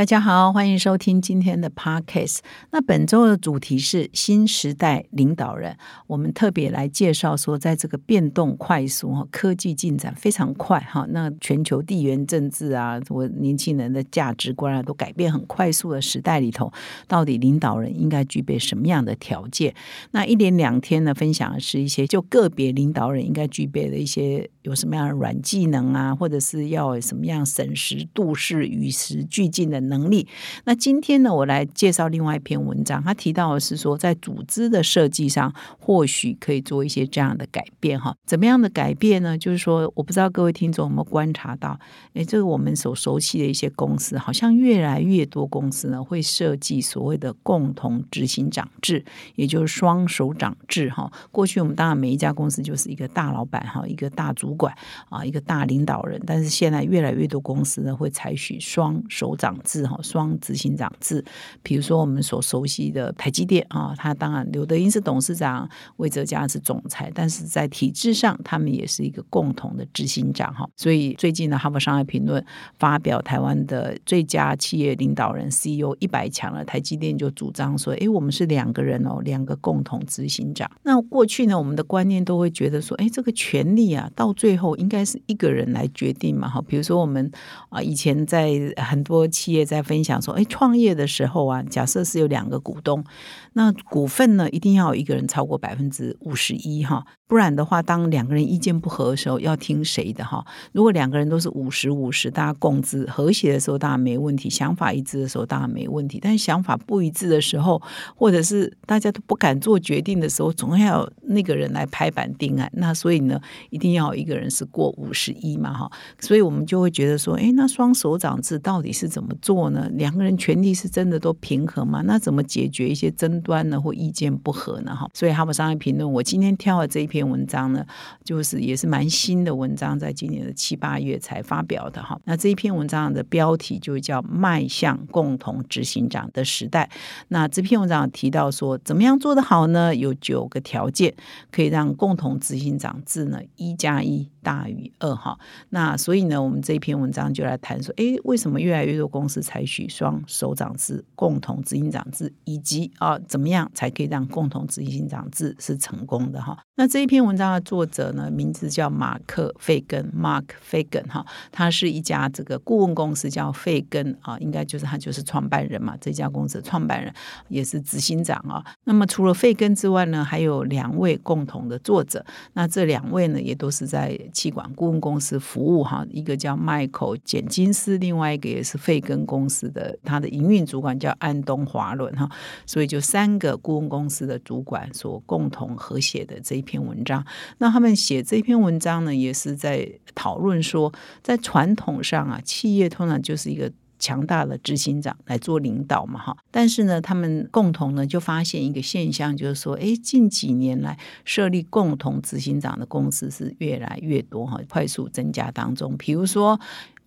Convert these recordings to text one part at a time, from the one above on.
大家好，欢迎收听今天的 Podcast。那本周的主题是新时代领导人。我们特别来介绍说，在这个变动快速、哈科技进展非常快、哈那全球地缘政治啊，我年轻人的价值观啊，都改变很快速的时代里头，到底领导人应该具备什么样的条件？那一连两天呢，分享的是一些就个别领导人应该具备的一些有什么样的软技能啊，或者是要什么样审时度势、与时俱进的。能力。那今天呢，我来介绍另外一篇文章。他提到的是说，在组织的设计上，或许可以做一些这样的改变哈。怎么样的改变呢？就是说，我不知道各位听众有没有观察到，诶，这个我们所熟悉的一些公司，好像越来越多公司呢会设计所谓的共同执行长制，也就是双手掌制哈。过去我们当然每一家公司就是一个大老板哈，一个大主管啊，一个大领导人，但是现在越来越多公司呢会采取双手掌。制哈双执行长制，比如说我们所熟悉的台积电啊，他当然刘德英是董事长，魏哲家是总裁，但是在体制上，他们也是一个共同的执行长哈。所以最近呢，哈佛商业评论发表台湾的最佳企业领导人 CEO 一百强了，台积电就主张说，哎，我们是两个人哦，两个共同执行长。那过去呢，我们的观念都会觉得说，哎，这个权力啊，到最后应该是一个人来决定嘛哈。比如说我们啊，以前在很多企业。也在分享说，哎，创业的时候啊，假设是有两个股东，那股份呢，一定要有一个人超过百分之五十一哈。不然的话，当两个人意见不合的时候，要听谁的哈？如果两个人都是五十五十，大家共资和谐的时候，当然没问题；想法一致的时候，当然没问题。但是想法不一致的时候，或者是大家都不敢做决定的时候，总要有那个人来拍板定案。那所以呢，一定要一个人是过五十一嘛哈。所以我们就会觉得说，哎，那双手掌制到底是怎么做呢？两个人权力是真的都平衡吗？那怎么解决一些争端呢？或意见不合呢？哈。所以哈佛商业评论，我今天挑的这一篇。篇文章呢，就是也是蛮新的文章，在今年的七八月才发表的哈。那这一篇文章的标题就叫《迈向共同执行长的时代》。那这篇文章提到说，怎么样做得好呢？有九个条件可以让共同执行长制呢一加一大于二哈。那所以呢，我们这一篇文章就来谈说，哎，为什么越来越多公司采取双首长制、共同执行长制，以及啊，怎么样才可以让共同执行长制是成功的哈？那这一篇文章的作者呢，名字叫马克·费根 （Mark 费根哈，他是一家这个顾问公司，叫费根啊，应该就是他就是创办人嘛，这家公司的创办人也是执行长啊。那么除了费根之外呢，还有两位共同的作者，那这两位呢，也都是在气管顾问公司服务哈。一个叫迈克·简金斯，另外一个也是费根公司的他的营运主管叫安东·华伦哈。所以就三个顾问公司的主管所共同合写的这一篇。文章，那他们写这篇文章呢，也是在讨论说，在传统上啊，企业通常就是一个强大的执行长来做领导嘛，哈。但是呢，他们共同呢就发现一个现象，就是说，哎，近几年来设立共同执行长的公司是越来越多哈，快速增加当中。比如说。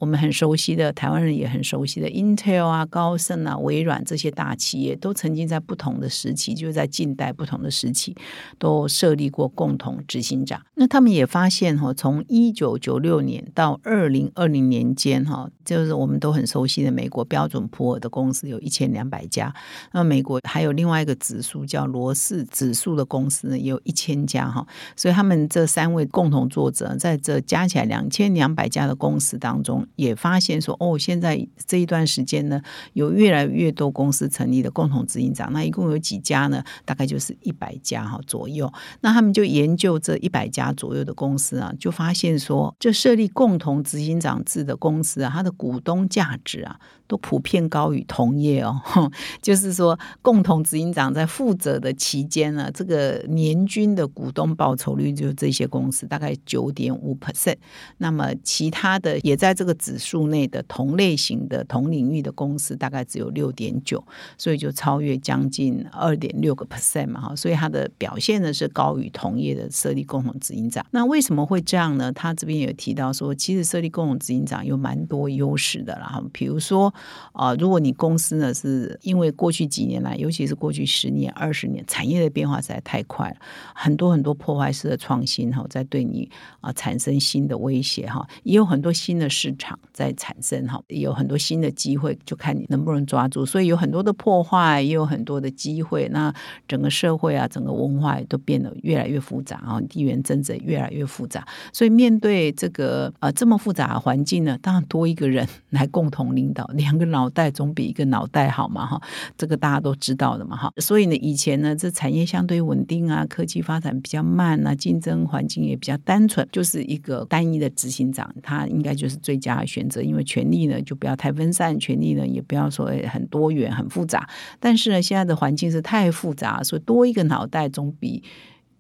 我们很熟悉的台湾人也很熟悉的 Intel 啊、高盛啊、微软这些大企业，都曾经在不同的时期，就是在近代不同的时期，都设立过共同执行长。那他们也发现哈，从一九九六年到二零二零年间哈，就是我们都很熟悉的美国标准普尔的公司有一千两百家，那美国还有另外一个指数叫罗氏指数的公司呢，也有一千家哈。所以他们这三位共同作者在这加起来两千两百家的公司当中。也发现说，哦，现在这一段时间呢，有越来越多公司成立的共同执行长，那一共有几家呢？大概就是一百家哈左右。那他们就研究这一百家左右的公司啊，就发现说，这设立共同执行长制的公司啊，它的股东价值啊。都普遍高于同业哦，就是说，共同执行长在负责的期间呢，这个年均的股东报酬率，就这些公司大概九点五 percent。那么其他的也在这个指数内的同类型的同领域的公司大概只有六点九，所以就超越将近二点六个 percent 嘛哈，所以它的表现呢是高于同业的设立共同执行长。那为什么会这样呢？他这边有提到说，其实设立共同执行长有蛮多优势的啦，比如说啊，如果你公司呢是因为过去几年来，尤其是过去十年、二十年，产业的变化实在太快了，很多很多破坏式的创新哈，在对你啊产生新的威胁哈，也有很多新的市场在产生哈，有很多新的机会，就看你能不能抓住。所以有很多的破坏，也有很多的机会。那整个社会啊，整个文化都变得越来越复杂啊，地缘政治越来越复杂。所以面对这个呃这么复杂的环境呢，当然多一个人 来共同领导，两个脑袋总比一个脑袋好嘛哈，这个大家都知道的嘛哈。所以呢，以前呢，这产业相对稳定啊，科技发展比较慢啊，竞争环境也比较单纯，就是一个单一的执行长，他应该就是最佳的选择，因为权力呢就不要太分散，权力呢也不要说很多元、很复杂。但是呢，现在的环境是太复杂，所以多一个脑袋总比。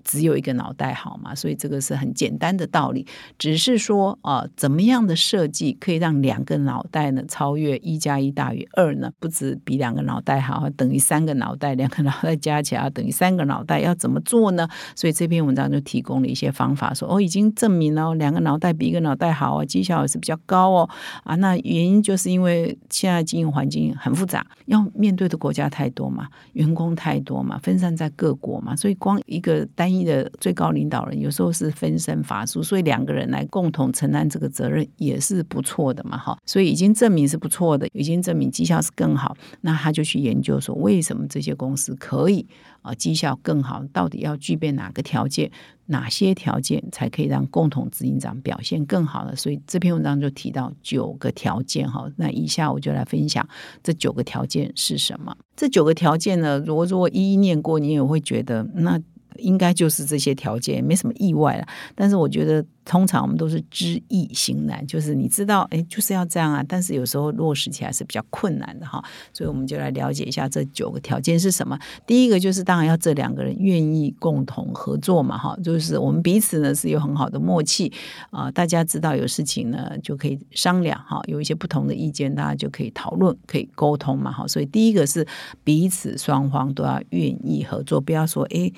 只有一个脑袋好嘛？所以这个是很简单的道理，只是说啊，怎么样的设计可以让两个脑袋呢超越一加一大于二呢？不止比两个脑袋好，等于三个脑袋，两个脑袋加起来等于三个脑袋，要怎么做呢？所以这篇文章就提供了一些方法，说哦，已经证明了两个脑袋比一个脑袋好啊，绩效也是比较高哦啊。那原因就是因为现在经营环境很复杂，要面对的国家太多嘛，员工太多嘛，分散在各国嘛，所以光一个单。的最高领导人有时候是分身乏术，所以两个人来共同承担这个责任也是不错的嘛，哈。所以已经证明是不错的，已经证明绩效是更好。那他就去研究说，为什么这些公司可以啊绩效更好？到底要具备哪个条件？哪些条件才可以让共同执行长表现更好呢？所以这篇文章就提到九个条件，哈。那以下我就来分享这九个条件是什么。这九个条件呢，如果如果一一念过，你也会觉得那。应该就是这些条件，没什么意外了。但是我觉得。通常我们都是知易行难，就是你知道，哎，就是要这样啊。但是有时候落实起来是比较困难的哈，所以我们就来了解一下这九个条件是什么。第一个就是当然要这两个人愿意共同合作嘛，哈，就是我们彼此呢是有很好的默契啊，大家知道有事情呢就可以商量哈，有一些不同的意见大家就可以讨论，可以沟通嘛，哈。所以第一个是彼此双方都要愿意合作，不要说哎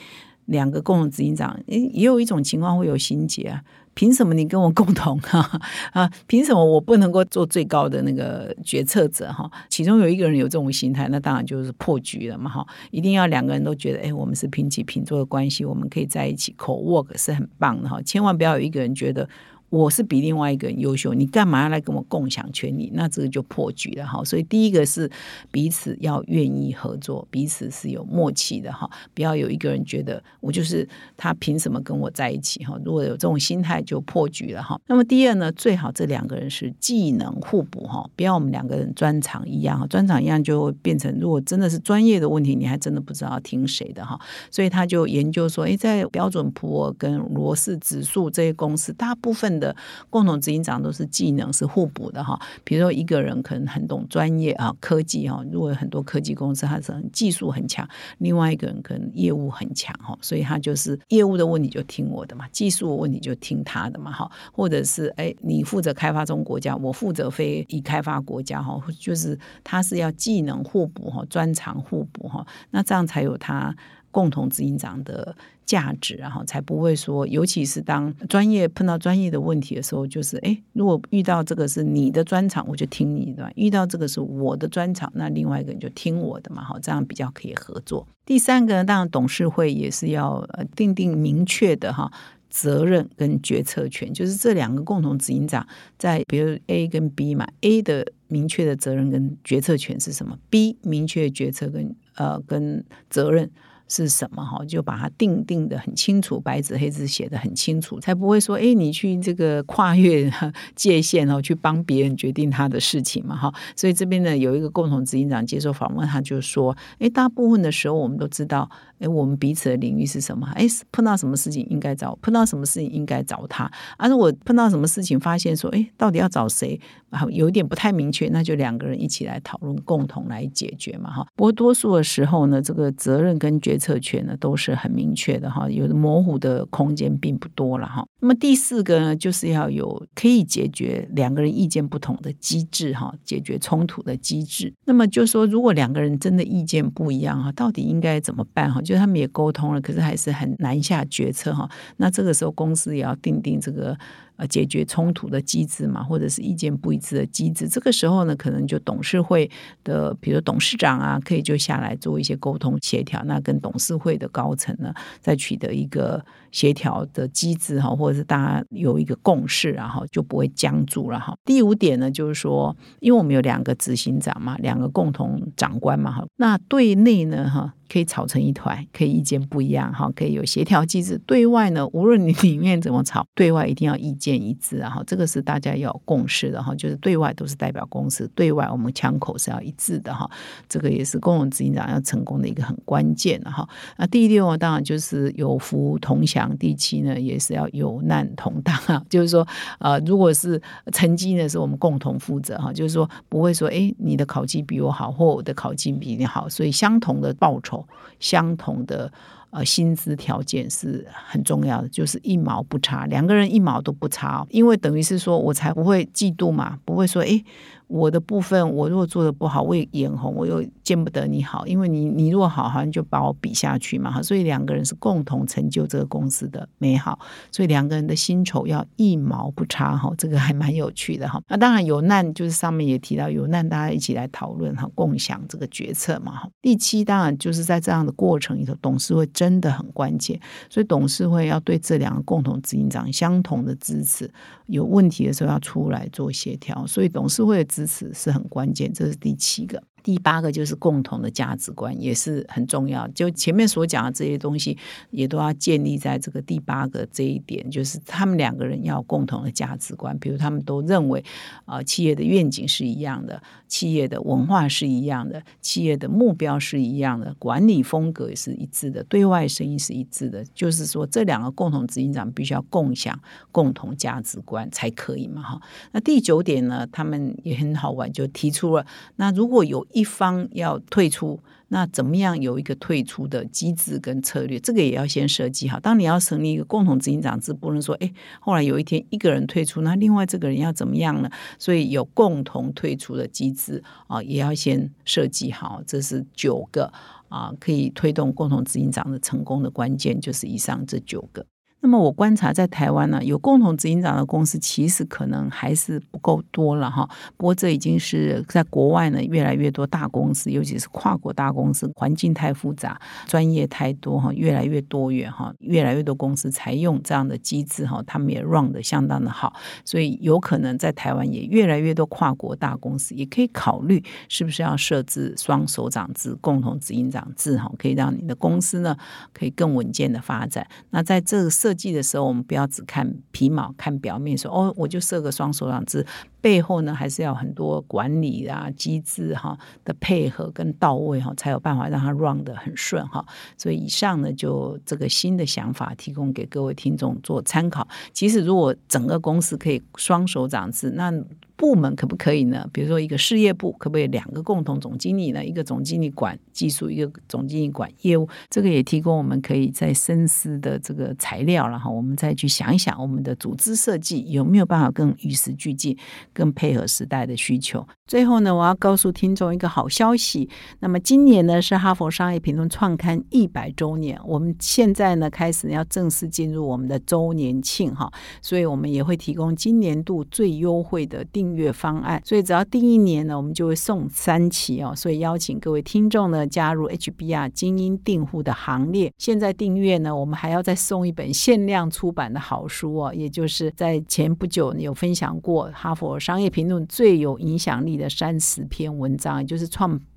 两个共同执行长，诶，也有一种情况会有心结啊。凭什么你跟我共同哈 啊？凭什么我不能够做最高的那个决策者哈？其中有一个人有这种心态，那当然就是破局了嘛哈！一定要两个人都觉得，哎，我们是平起平坐的关系，我们可以在一起口 work 是很棒的哈！千万不要有一个人觉得。我是比另外一个人优秀，你干嘛要来跟我共享权利？那这个就破局了哈。所以第一个是彼此要愿意合作，彼此是有默契的哈。不要有一个人觉得我就是他，凭什么跟我在一起哈？如果有这种心态，就破局了哈。那么第二呢，最好这两个人是技能互补哈，不要我们两个人专长一样哈，专长一样就变成如果真的是专业的问题，你还真的不知道听谁的哈。所以他就研究说，哎，在标准普尔跟罗氏指数这些公司，大部分的共同执行长都是技能是互补的哈，比如说一个人可能很懂专业啊科技哈，如果很多科技公司他是技术很强，另外一个人可能业务很强哈，所以他就是业务的问题就听我的嘛，技术的问题就听他的嘛哈，或者是哎你负责开发中国家，我负责非已开发国家哈，就是他是要技能互补哈，专长互补哈，那这样才有他。共同执行长的价值，然后才不会说，尤其是当专业碰到专业的问题的时候，就是哎，如果遇到这个是你的专长，我就听你的；遇到这个是我的专长，那另外一个人就听我的嘛，哈，这样比较可以合作。第三个呢，当然董事会也是要呃定定明确的哈责任跟决策权，就是这两个共同执行长在比如 A 跟 B 嘛，A 的明确的责任跟决策权是什么？B 明确决策跟呃跟责任。是什么哈？就把它定定的很清楚，白纸黑字写的很清楚，才不会说哎，你去这个跨越界限哦，去帮别人决定他的事情嘛哈。所以这边呢，有一个共同执行长接受访问，他就说，哎，大部分的时候我们都知道。哎，我们彼此的领域是什么？哎，碰到什么事情应该找，碰到什么事情应该找他。而如果碰到什么事情，发现说，哎，到底要找谁？啊，有一点不太明确，那就两个人一起来讨论，共同来解决嘛，哈。不过多数的时候呢，这个责任跟决策权呢都是很明确的哈，有模糊的空间并不多了哈。那么第四个呢，就是要有可以解决两个人意见不同的机制哈，解决冲突的机制。那么就说，如果两个人真的意见不一样哈，到底应该怎么办哈？就他们也沟通了，可是还是很难下决策哈。那这个时候公司也要定定这个。呃，解决冲突的机制嘛，或者是意见不一致的机制，这个时候呢，可能就董事会的，比如董事长啊，可以就下来做一些沟通协调，那跟董事会的高层呢，再取得一个协调的机制哈，或者是大家有一个共识，然后就不会僵住了哈。第五点呢，就是说，因为我们有两个执行长嘛，两个共同长官嘛哈，那对内呢哈。可以吵成一团，可以意见不一样哈，可以有协调机制。对外呢，无论你里面怎么吵，对外一定要意见一致啊！哈，这个是大家要共识的哈，就是对外都是代表公司，对外我们枪口是要一致的哈。这个也是共同执行长要成功的一个很关键的哈。那第六，当然就是有福同享；第七呢，也是要有难同当啊。就是说，呃，如果是成绩呢，是我们共同负责哈，就是说不会说，哎，你的考绩比我好，或我的考绩比你好，所以相同的报酬。相同的呃薪资条件是很重要的，就是一毛不差，两个人一毛都不差，因为等于是说我才不会嫉妒嘛，不会说哎。我的部分，我如果做的不好，我也眼红，我又见不得你好，因为你你如果好，好像就把我比下去嘛，哈，所以两个人是共同成就这个公司的美好，所以两个人的薪酬要一毛不差，哈，这个还蛮有趣的哈。那当然有难，就是上面也提到有难，大家一起来讨论哈，共享这个决策嘛，哈。第七，当然就是在这样的过程里头，董事会真的很关键，所以董事会要对这两个共同执行长相同的支持，有问题的时候要出来做协调，所以董事会。支持是很关键，这是第七个。第八个就是共同的价值观，也是很重要。就前面所讲的这些东西，也都要建立在这个第八个这一点，就是他们两个人要共同的价值观。比如他们都认为，啊，企业的愿景是一样的，企业的文化是一样的，企业的目标是一样的，管理风格也是一致的，对外声音是一致的。就是说，这两个共同执行长必须要共享共同价值观才可以嘛？哈。那第九点呢，他们也很好玩，就提出了，那如果有一方要退出，那怎么样有一个退出的机制跟策略？这个也要先设计好。当你要成立一个共同执行长制，不能说哎，后来有一天一个人退出，那另外这个人要怎么样呢？所以有共同退出的机制啊，也要先设计好。这是九个啊，可以推动共同执行长的成功的关键，就是以上这九个。那么我观察在台湾呢，有共同执行长的公司其实可能还是不够多了哈。不过这已经是在国外呢越来越多大公司，尤其是跨国大公司，环境太复杂，专业太多哈，越来越多元哈，越来越多公司采用这样的机制哈，他们也 run 的相当的好，所以有可能在台湾也越来越多跨国大公司也可以考虑是不是要设置双首长制、共同执行长制哈，可以让你的公司呢可以更稳健的发展。那在这个设计的时候，我们不要只看皮毛、看表面，说哦，我就设个双手掌字，背后呢还是要很多管理啊、机制哈的配合跟到位哈，才有办法让它 run 的很顺哈。所以以上呢，就这个新的想法提供给各位听众做参考。其实如果整个公司可以双手掌制，那部门可不可以呢？比如说一个事业部，可不可以两个共同总经理呢？一个总经理管技术，一个总经理管业务。这个也提供我们可以再深思的这个材料然后我们再去想一想，我们的组织设计有没有办法更与时俱进，更配合时代的需求。最后呢，我要告诉听众一个好消息。那么今年呢是哈佛商业评论创刊一百周年，我们现在呢开始要正式进入我们的周年庆哈，所以我们也会提供今年度最优惠的订阅方案。所以只要订一年呢，我们就会送三期哦。所以邀请各位听众呢加入 HBR 精英订户的行列。现在订阅呢，我们还要再送一本限量出版的好书哦，也就是在前不久有分享过哈佛商业评论最有影响力。的三十篇文章，也就是创